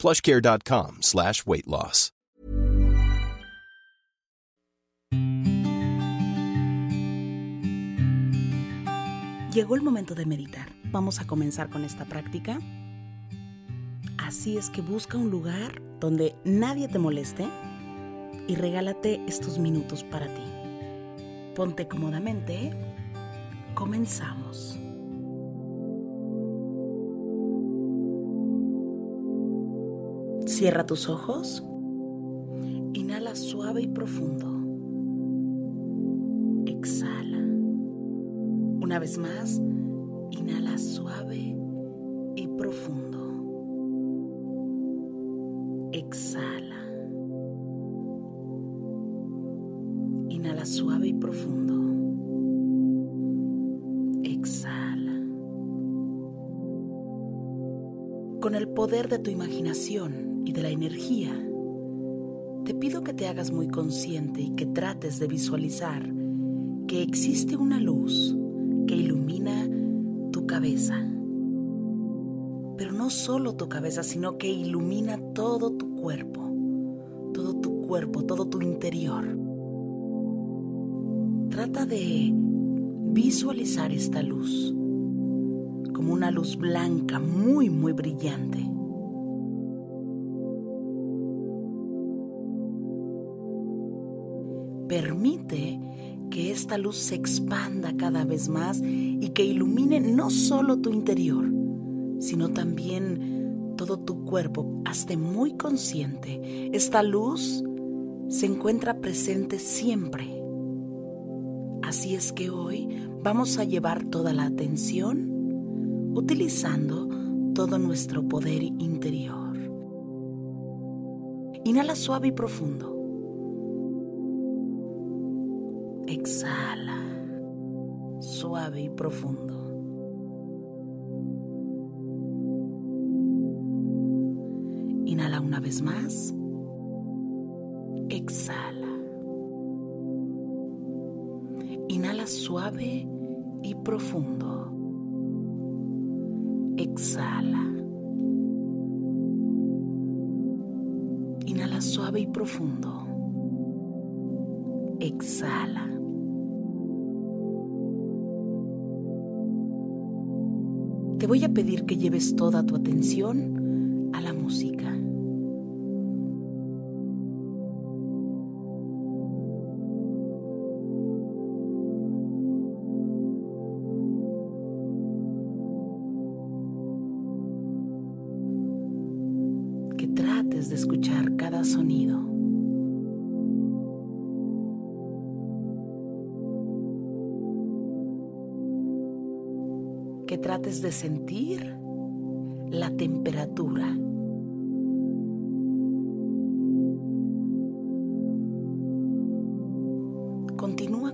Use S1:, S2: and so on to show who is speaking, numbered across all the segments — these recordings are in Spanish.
S1: plushcare.com slash weight loss.
S2: Llegó el momento de meditar. Vamos a comenzar con esta práctica. Así es que busca un lugar donde nadie te moleste y regálate estos minutos para ti. Ponte cómodamente. Comenzamos. Cierra tus ojos. Inhala suave y profundo. Exhala. Una vez más, inhala suave y profundo. El poder de tu imaginación y de la energía, te pido que te hagas muy consciente y que trates de visualizar que existe una luz que ilumina tu cabeza. Pero no solo tu cabeza, sino que ilumina todo tu cuerpo, todo tu cuerpo, todo tu interior. Trata de visualizar esta luz como una luz blanca muy, muy brillante. Permite que esta luz se expanda cada vez más y que ilumine no solo tu interior, sino también todo tu cuerpo. Hazte muy consciente. Esta luz se encuentra presente siempre. Así es que hoy vamos a llevar toda la atención utilizando todo nuestro poder interior. Inhala suave y profundo. Exhala suave y profundo. Inhala una vez más. Exhala. Inhala suave y profundo. Exhala. Inhala suave y profundo. Exhala. Te voy a pedir que lleves toda tu atención a la música.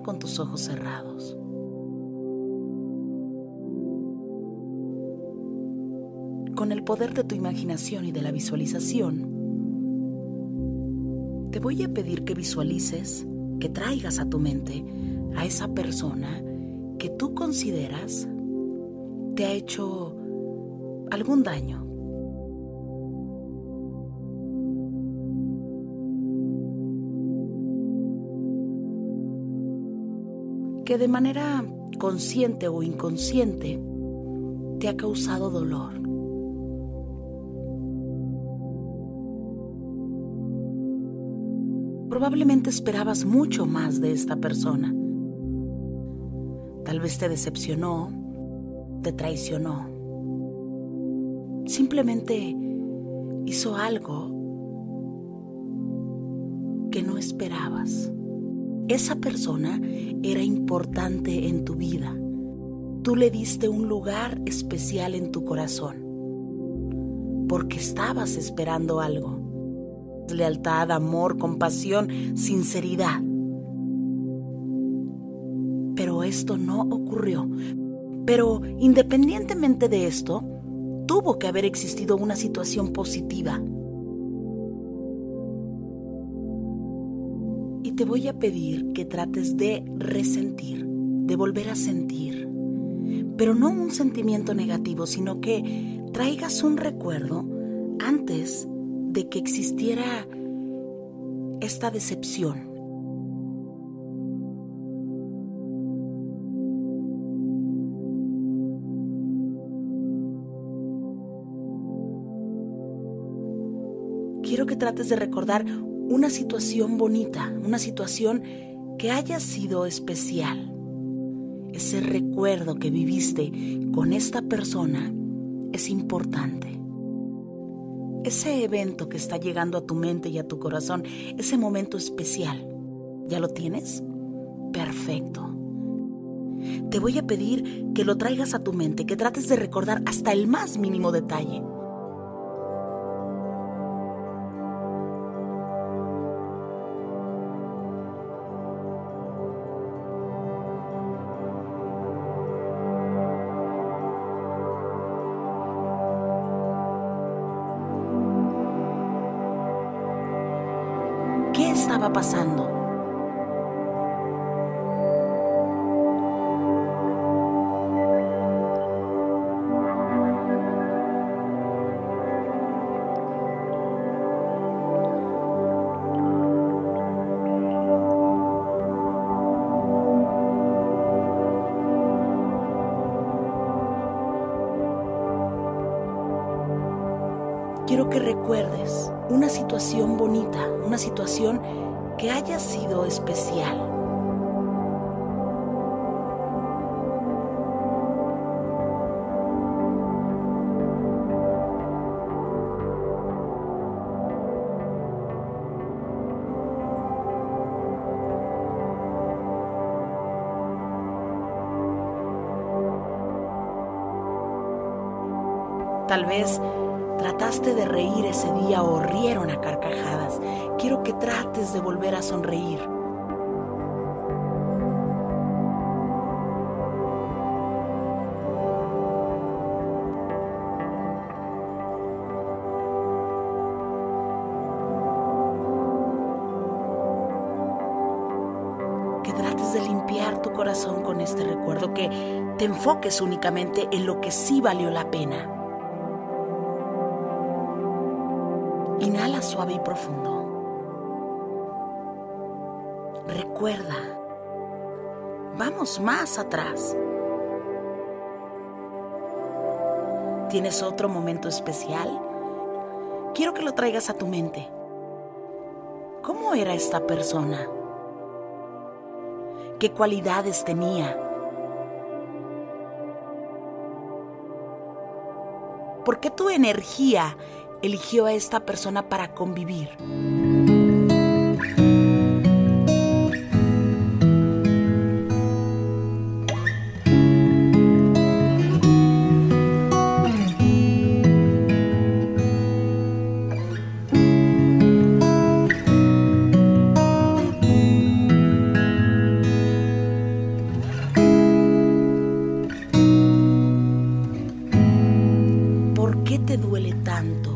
S2: Con tus ojos cerrados. Con el poder de tu imaginación y de la visualización, te voy a pedir que visualices, que traigas a tu mente a esa persona que tú consideras te ha hecho algún daño. De manera consciente o inconsciente te ha causado dolor. Probablemente esperabas mucho más de esta persona. Tal vez te decepcionó, te traicionó. Simplemente hizo algo que no esperabas. Esa persona era importante en tu vida. Tú le diste un lugar especial en tu corazón porque estabas esperando algo. lealtad, amor, compasión, sinceridad. Pero esto no ocurrió. Pero independientemente de esto, tuvo que haber existido una situación positiva. Te voy a pedir que trates de resentir, de volver a sentir, pero no un sentimiento negativo, sino que traigas un recuerdo antes de que existiera esta decepción. Quiero que trates de recordar una situación bonita, una situación que haya sido especial. Ese recuerdo que viviste con esta persona es importante ese evento que está llegando a tu mente y a tu corazón, ese momento especial, ¿ya lo tienes? Perfecto. Te voy a pedir que lo traigas a tu mente, que trates de recordar hasta el más mínimo detalle. Pasando. Que recuerdes una situación bonita, una situación que haya sido especial. Tal vez Trataste de reír ese día o rieron a carcajadas. Quiero que trates de volver a sonreír. Que trates de limpiar tu corazón con este recuerdo, que te enfoques únicamente en lo que sí valió la pena. Suave y profundo. Recuerda, vamos más atrás. ¿Tienes otro momento especial? Quiero que lo traigas a tu mente. ¿Cómo era esta persona? ¿Qué cualidades tenía? ¿Por qué tu energía eligió a esta persona para convivir. ¿Por qué te duele tanto?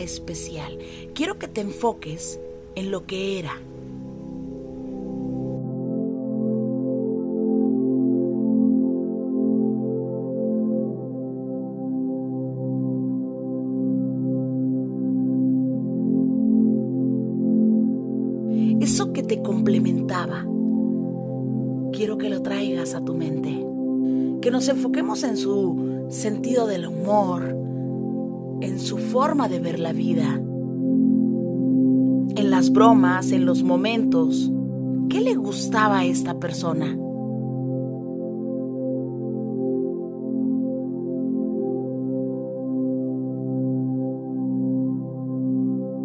S2: especial. Quiero que te enfoques en lo que era. Eso que te complementaba, quiero que lo traigas a tu mente. Que nos enfoquemos en su sentido del humor, en su forma de ver la vida. en las bromas, en los momentos. ¿Qué le gustaba a esta persona?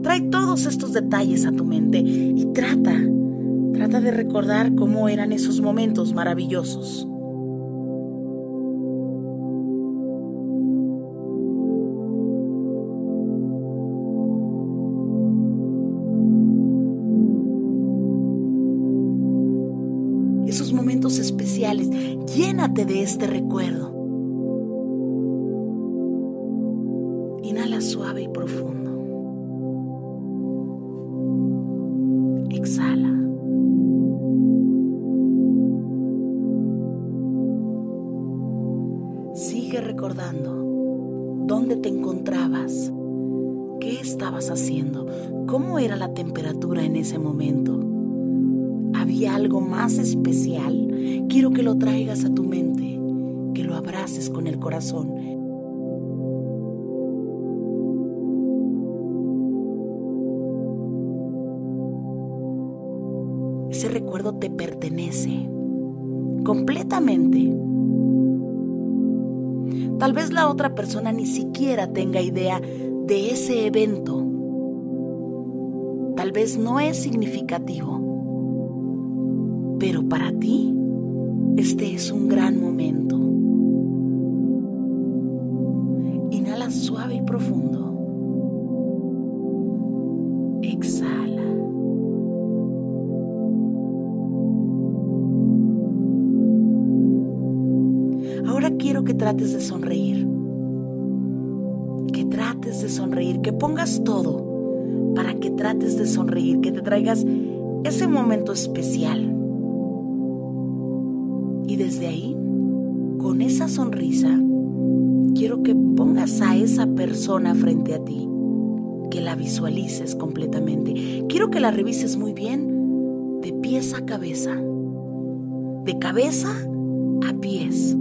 S2: Trae todos estos detalles a tu mente y trata, trata de recordar cómo eran esos momentos maravillosos. De este recuerdo. Con el corazón. Ese recuerdo te pertenece completamente. Tal vez la otra persona ni siquiera tenga idea de ese evento. Tal vez no es significativo. Pero para ti, este es un gran momento. Ahora quiero que trates de sonreír. Que trates de sonreír, que pongas todo para que trates de sonreír, que te traigas ese momento especial. Y desde ahí, con esa sonrisa, quiero que pongas a esa persona frente a ti, que la visualices completamente. Quiero que la revises muy bien, de pies a cabeza, de cabeza a pies.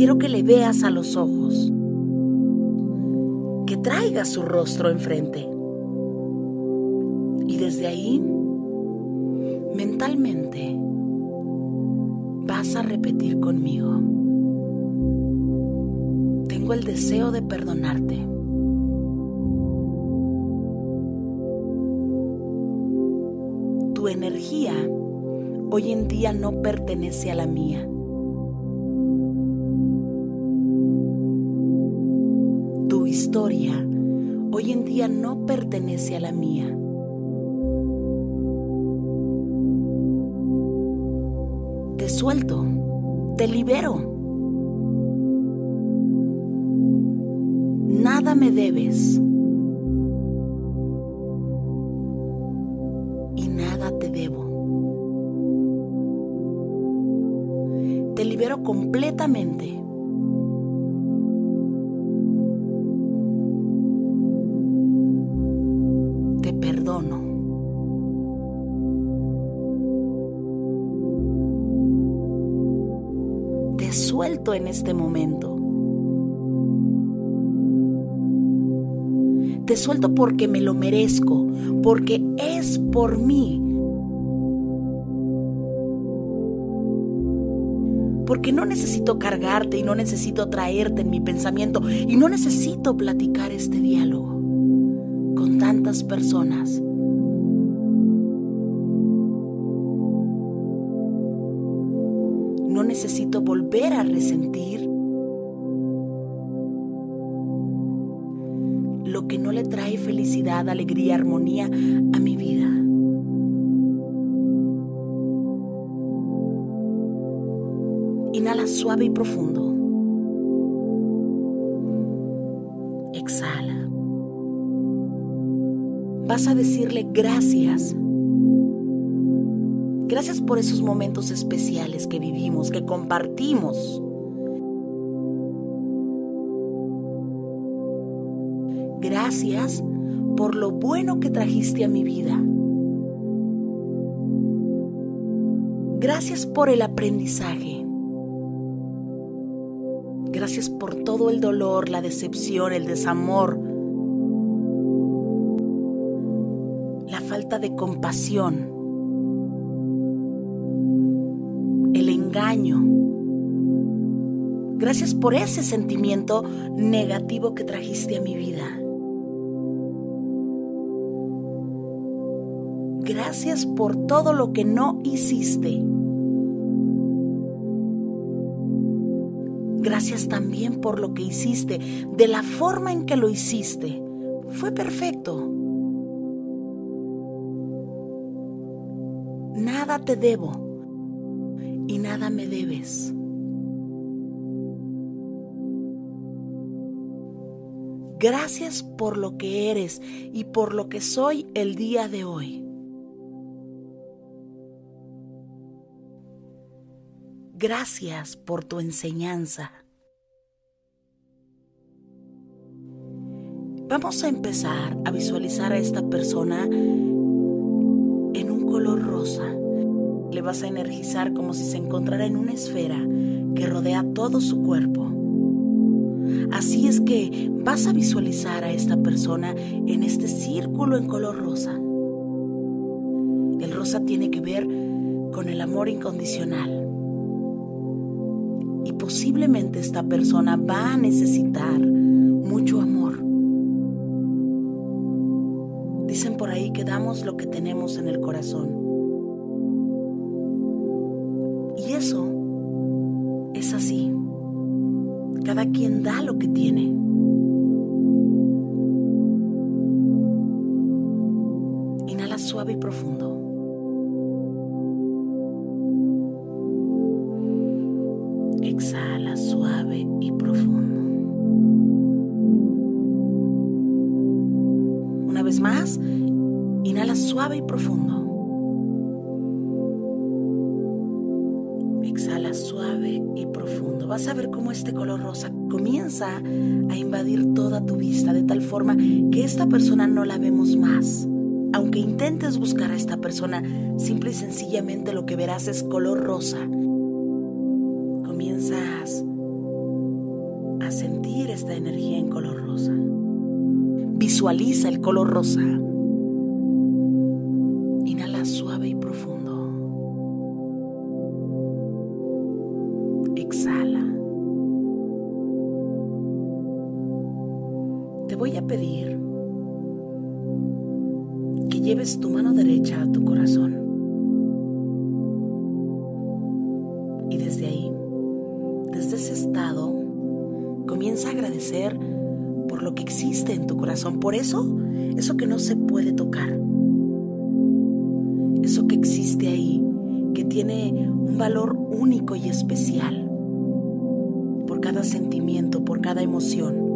S2: Quiero que le veas a los ojos, que traigas su rostro enfrente. Y desde ahí, mentalmente, vas a repetir conmigo. Tengo el deseo de perdonarte. Tu energía hoy en día no pertenece a la mía. No pertenece a la mía. Te suelto, te libero. Nada me debes. Y nada te debo. Te libero completamente. En este momento. Te suelto porque me lo merezco, porque es por mí. Porque no necesito cargarte y no necesito traerte en mi pensamiento y no necesito platicar este diálogo con tantas personas. No necesito volver a resentir lo que no le trae felicidad, alegría, armonía a mi vida. Inhala suave y profundo. Exhala. Vas a decirle gracias. Gracias por esos momentos especiales que vivimos, que compartimos. Gracias por lo bueno que trajiste a mi vida. Gracias por el aprendizaje. Gracias por todo el dolor, la decepción, el desamor, la falta de compasión, Gracias por ese sentimiento negativo que trajiste a mi vida. Gracias por todo lo que no hiciste. Gracias también por lo que hiciste, de la forma en que lo hiciste. Fue perfecto. Nada te debo y nada me debes. Gracias por lo que eres y por lo que soy el día de hoy. Gracias por tu enseñanza. Vamos a empezar a visualizar a esta persona en un color rosa. Le vas a energizar como si se encontrara en una esfera que rodea todo su cuerpo. Así es que vas a visualizar a esta persona en este círculo en color rosa. El rosa tiene que ver con el amor incondicional posiblemente esta persona va a necesitar mucho amor. Dicen por ahí que damos lo que tenemos en el corazón. Cada quien da lo que tiene. Inhala suave y profundo. Y profundo. Vas a ver cómo este color rosa comienza a invadir toda tu vista de tal forma que esta persona no la vemos más. Aunque intentes buscar a esta persona, simple y sencillamente lo que verás es color rosa comienzas a sentir esta energía en color rosa. Visualiza el color rosa. Agradecer por lo que existe en tu corazón, por eso, eso que no se puede tocar, eso que existe ahí, que tiene un valor único y especial, por cada sentimiento, por cada emoción.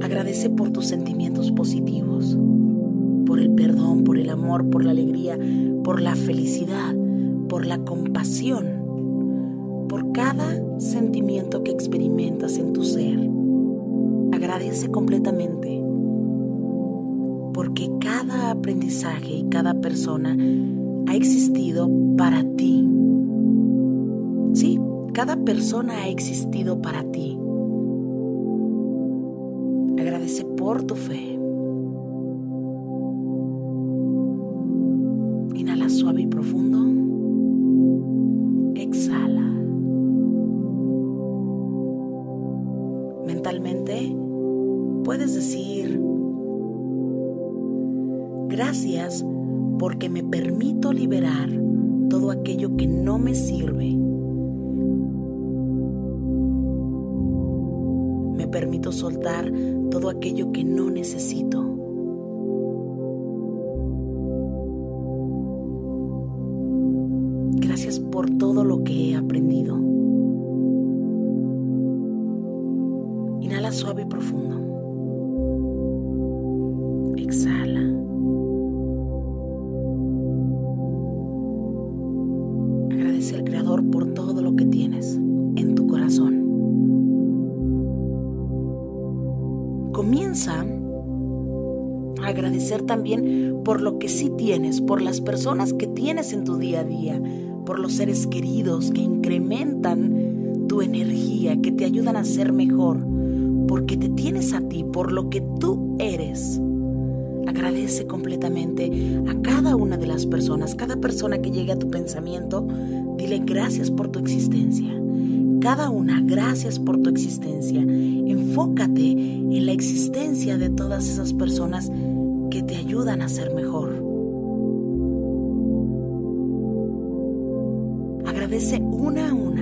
S2: Agradece por tus sentimientos positivos, por el perdón, por el amor, por la alegría, por la felicidad, por la compasión por cada sentimiento que experimentas en tu ser. Agradece completamente porque cada aprendizaje y cada persona ha existido para ti. Sí, cada persona ha existido para ti. Agradece por tu fe. Porque me permito liberar todo aquello que no me sirve. Me permito soltar todo aquello que no necesito. Gracias por todo lo que he aprendido. Inhala suave y profundo. Sí tienes, por las personas que tienes en tu día a día, por los seres queridos que incrementan tu energía, que te ayudan a ser mejor porque te tienes a ti, por lo que tú eres. Agradece completamente a cada una de las personas, cada persona que llegue a tu pensamiento, dile gracias por tu existencia. Cada una, gracias por tu existencia. Enfócate en la existencia de todas esas personas que te ayudan a ser mejor. Agradece una a una.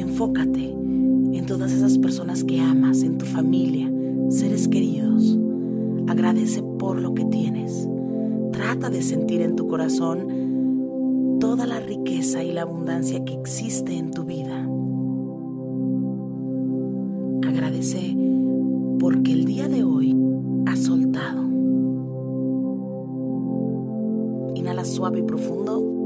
S2: Enfócate en todas esas personas que amas, en tu familia, seres queridos. Agradece por lo que tienes. Trata de sentir en tu corazón toda la riqueza y la abundancia que existe en tu vida. Agradece porque el día de hoy has soltado. Inhala suave y profundo.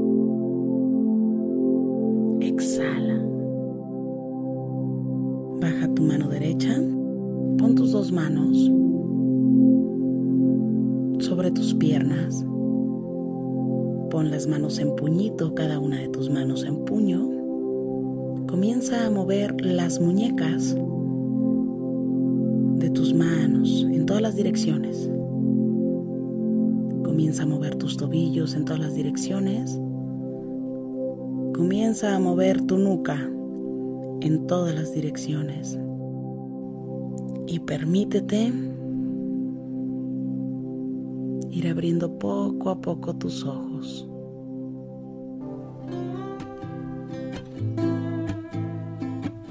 S2: Manos sobre tus piernas. Pon las manos en puñito, cada una de tus manos en puño. Comienza a mover las muñecas de tus manos en todas las direcciones. Comienza a mover tus tobillos en todas las direcciones. Comienza a mover tu nuca en todas las direcciones. Y permítete ir abriendo poco a poco tus ojos.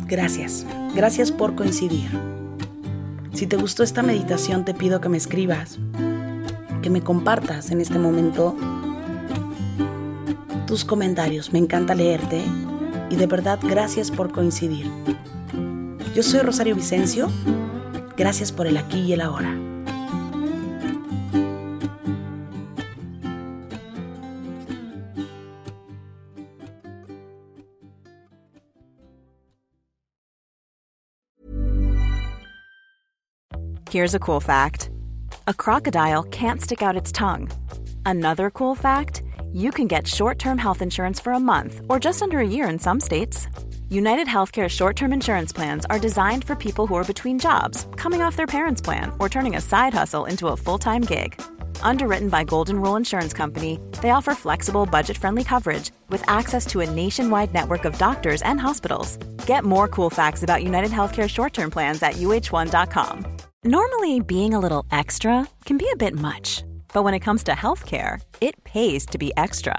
S2: Gracias, gracias por coincidir. Si te gustó esta meditación te pido que me escribas, que me compartas en este momento tus comentarios. Me encanta leerte y de verdad gracias por coincidir. Yo soy Rosario Vicencio. Gracias por el aquí y el ahora.
S3: Here's a cool fact a crocodile can't stick out its tongue. Another cool fact you can get short term health insurance for a month or just under a year in some states. United Healthcare short term insurance plans are designed for people who are between jobs, coming off their parents' plan, or turning a side hustle into a full time gig. Underwritten by Golden Rule Insurance Company, they offer flexible, budget friendly coverage with access to a nationwide network of doctors and hospitals. Get more cool facts about United Healthcare short term plans at uh1.com. Normally, being a little extra can be a bit much, but when it comes to healthcare, it pays to be extra.